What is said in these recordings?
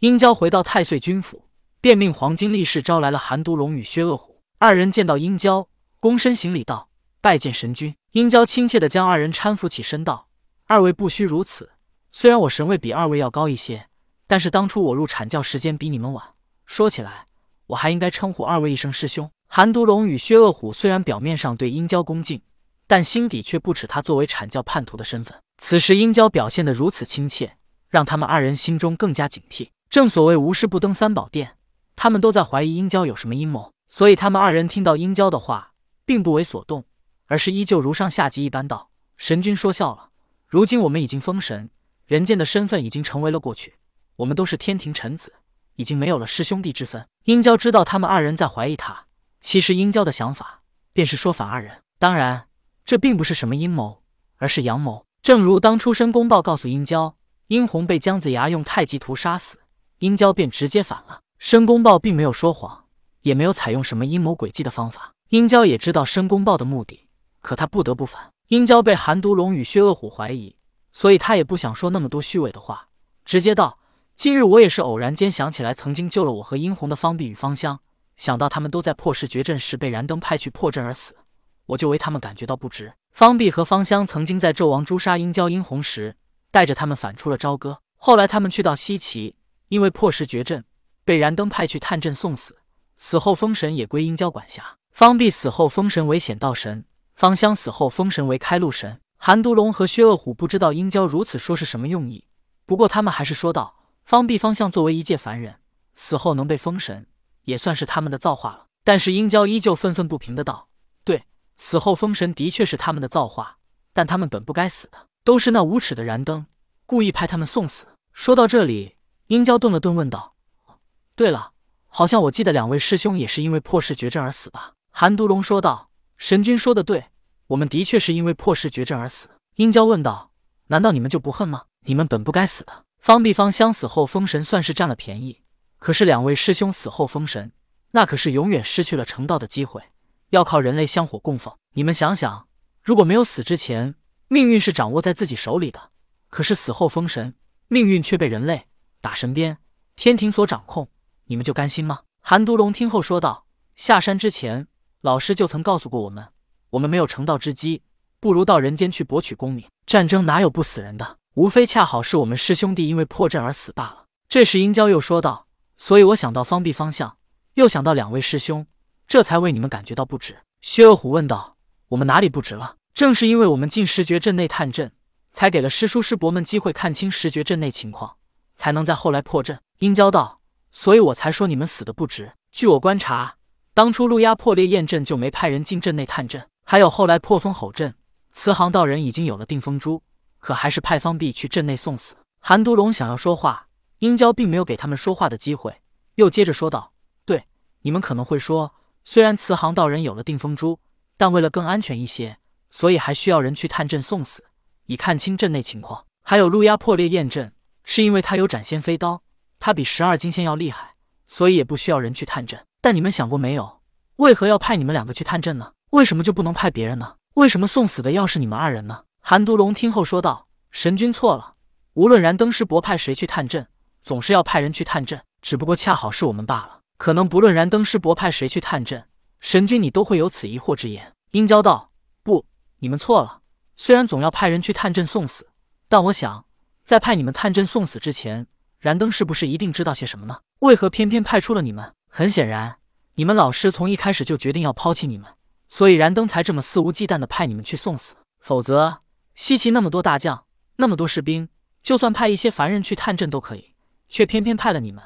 殷郊回到太岁军府，便命黄金力士招来了韩毒龙与薛恶虎。二人见到殷郊，躬身行礼道：“拜见神君。”殷郊亲切地将二人搀扶起身，道：“二位不需如此。虽然我神位比二位要高一些，但是当初我入阐教时间比你们晚。说起来，我还应该称呼二位一声师兄。”韩毒龙与薛恶虎虽然表面上对殷郊恭敬，但心底却不耻他作为阐教叛徒的身份。此时殷郊表现得如此亲切，让他们二人心中更加警惕。正所谓无事不登三宝殿，他们都在怀疑殷郊有什么阴谋，所以他们二人听到殷郊的话，并不为所动，而是依旧如上下级一般道：“神君说笑了，如今我们已经封神，人间的身份已经成为了过去，我们都是天庭臣子，已经没有了师兄弟之分。”殷郊知道他们二人在怀疑他，其实殷郊的想法便是说反二人。当然，这并不是什么阴谋，而是阳谋。正如当初申公豹告诉殷郊，殷红被姜子牙用太极图杀死，殷郊便直接反了。申公豹并没有说谎，也没有采用什么阴谋诡计的方法。殷郊也知道申公豹的目的，可他不得不反。殷郊被韩毒龙与薛恶虎怀疑，所以他也不想说那么多虚伪的话，直接道：“今日我也是偶然间想起来，曾经救了我和殷红的方碧与芳香，想到他们都在破石绝阵时被燃灯派去破阵而死，我就为他们感觉到不值。”方碧和芳香曾经在纣王诛杀殷郊、殷红时，带着他们反出了朝歌。后来他们去到西岐，因为破石绝阵，被燃灯派去探阵送死。死后封神也归殷郊管辖。方弼死后封神为显道神，方香死后封神为开路神。韩毒龙和薛恶虎不知道殷郊如此说是什么用意，不过他们还是说道：“方弼方向作为一介凡人，死后能被封神，也算是他们的造化了。”但是殷郊依旧愤愤不平的道。对死后封神的确是他们的造化，但他们本不该死的，都是那无耻的燃灯故意派他们送死。说到这里，殷郊顿了顿，问道：“对了，好像我记得两位师兄也是因为破世绝症而死吧？”韩独龙说道：“神君说的对，我们的确是因为破世绝症而死。”殷郊问道：“难道你们就不恨吗？你们本不该死的。方必方相死后封神，算是占了便宜。可是两位师兄死后封神，那可是永远失去了成道的机会。”要靠人类香火供奉。你们想想，如果没有死之前，命运是掌握在自己手里的；可是死后封神，命运却被人类打神鞭、天庭所掌控，你们就甘心吗？韩独龙听后说道：“下山之前，老师就曾告诉过我们，我们没有成道之机，不如到人间去博取功名。战争哪有不死人的？无非恰好是我们师兄弟因为破阵而死罢了。”这时，殷郊又说道：“所以我想到方必方向，又想到两位师兄。”这才为你们感觉到不值。薛恶虎问道：“我们哪里不值了？正是因为我们进石绝阵内探阵，才给了师叔师伯们机会看清石绝阵内情况，才能在后来破阵。”殷郊道：“所以我才说你们死的不值。据我观察，当初路压破裂验阵就没派人进阵内探阵，还有后来破风吼阵，慈航道人已经有了定风珠，可还是派方碧去阵内送死。”韩独龙想要说话，殷郊并没有给他们说话的机会，又接着说道：“对，你们可能会说。”虽然慈航道人有了定风珠，但为了更安全一些，所以还需要人去探阵送死，以看清阵内情况。还有路压破裂验阵，是因为他有斩仙飞刀，他比十二金仙要厉害，所以也不需要人去探阵。但你们想过没有，为何要派你们两个去探阵呢？为什么就不能派别人呢？为什么送死的要是你们二人呢？韩独龙听后说道：“神君错了，无论燃灯师伯派谁去探阵，总是要派人去探阵，只不过恰好是我们罢了。”可能不论燃灯师伯派谁去探阵，神君你都会有此疑惑之言。殷郊道：“不，你们错了。虽然总要派人去探阵送死，但我想在派你们探阵送死之前，燃灯是不是一定知道些什么呢？为何偏偏派出了你们？很显然，你们老师从一开始就决定要抛弃你们，所以燃灯才这么肆无忌惮的派你们去送死。否则，西岐那么多大将，那么多士兵，就算派一些凡人去探阵都可以，却偏偏派了你们。”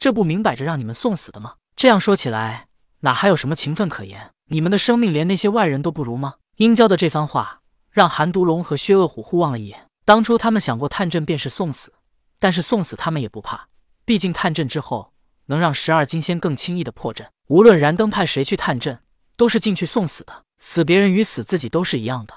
这不明摆着让你们送死的吗？这样说起来，哪还有什么情分可言？你们的生命连那些外人都不如吗？殷郊的这番话让韩独龙和薛恶虎互望了一眼。当初他们想过探阵便是送死，但是送死他们也不怕，毕竟探阵之后能让十二金仙更轻易的破阵。无论燃灯派谁去探阵，都是进去送死的，死别人与死自己都是一样的，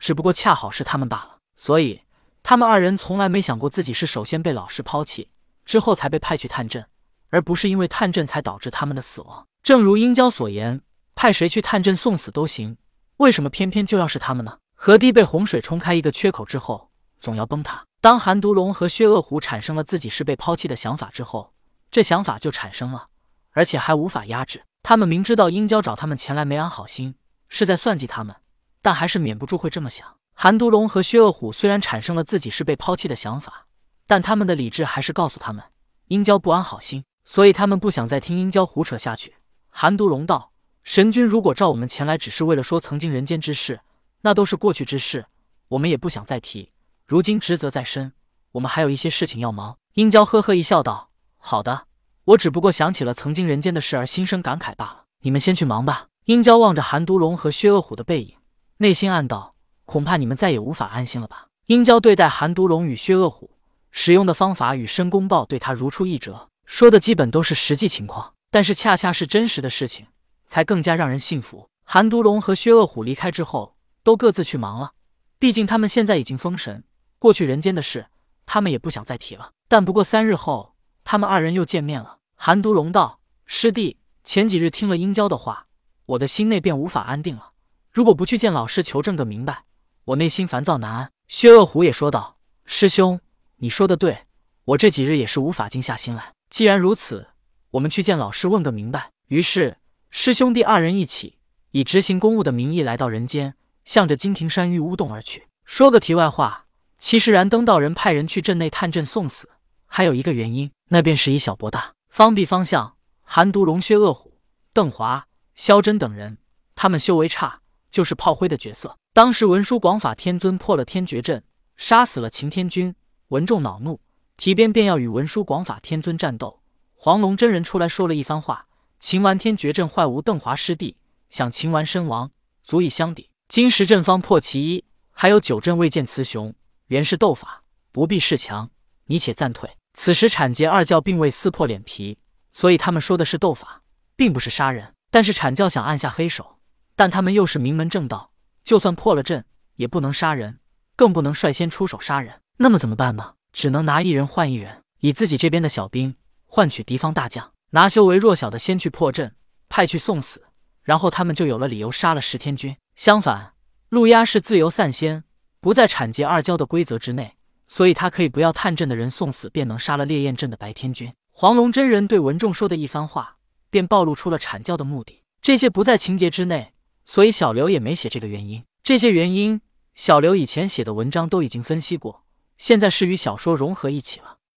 只不过恰好是他们罢了。所以他们二人从来没想过自己是首先被老师抛弃，之后才被派去探阵。而不是因为探阵才导致他们的死亡。正如殷郊所言，派谁去探阵送死都行，为什么偏偏就要是他们呢？河堤被洪水冲开一个缺口之后，总要崩塌。当韩毒龙和薛恶虎产生了自己是被抛弃的想法之后，这想法就产生了，而且还无法压制。他们明知道殷郊找他们前来没安好心，是在算计他们，但还是免不住会这么想。韩毒龙和薛恶虎虽然产生了自己是被抛弃的想法，但他们的理智还是告诉他们，殷郊不安好心，所以他们不想再听殷郊胡扯下去。韩毒龙道：“神君如果召我们前来，只是为了说曾经人间之事，那都是过去之事，我们也不想再提。如今职责在身，我们还有一些事情要忙。”殷郊呵呵一笑，道：“好的，我只不过想起了曾经人间的事而心生感慨罢了。你们先去忙吧。”殷郊望着韩独龙和薛恶虎的背影，内心暗道。恐怕你们再也无法安心了吧？殷郊对待韩独龙与薛恶虎使用的方法与申公豹对他如出一辙，说的基本都是实际情况，但是恰恰是真实的事情，才更加让人信服。韩独龙和薛恶虎离开之后，都各自去忙了。毕竟他们现在已经封神，过去人间的事，他们也不想再提了。但不过三日后，他们二人又见面了。韩独龙道：“师弟，前几日听了殷郊的话，我的心内便无法安定了。如果不去见老师求证个明白。”我内心烦躁难安，薛恶虎也说道：“师兄，你说的对，我这几日也是无法静下心来。既然如此，我们去见老师问个明白。”于是师兄弟二人一起以执行公务的名义来到人间，向着金庭山玉乌洞而去。说个题外话，其实燃灯道人派人去镇内探阵送死，还有一个原因，那便是以小博大。方必方向、韩毒龙、薛恶虎、邓华、萧真等人，他们修为差，就是炮灰的角色。当时文殊广法天尊破了天绝阵，杀死了擎天君，文仲恼怒，提鞭便要与文殊广法天尊战斗。黄龙真人出来说了一番话：秦完天绝阵坏无邓华师弟，想秦完身亡，足以相抵。今时阵方破其一，还有九阵未见雌雄，原是斗法，不必恃强，你且暂退。此时产桀二教并未撕破脸皮，所以他们说的是斗法，并不是杀人。但是阐教想按下黑手，但他们又是名门正道。就算破了阵，也不能杀人，更不能率先出手杀人。那么怎么办呢？只能拿一人换一人，以自己这边的小兵换取敌方大将，拿修为弱小的先去破阵，派去送死，然后他们就有了理由杀了十天君。相反，陆压是自由散仙，不在产劫二教的规则之内，所以他可以不要探阵的人送死，便能杀了烈焰阵的白天君。黄龙真人对文仲说的一番话，便暴露出了阐教的目的。这些不在情节之内。所以小刘也没写这个原因，这些原因小刘以前写的文章都已经分析过，现在是与小说融合一起了。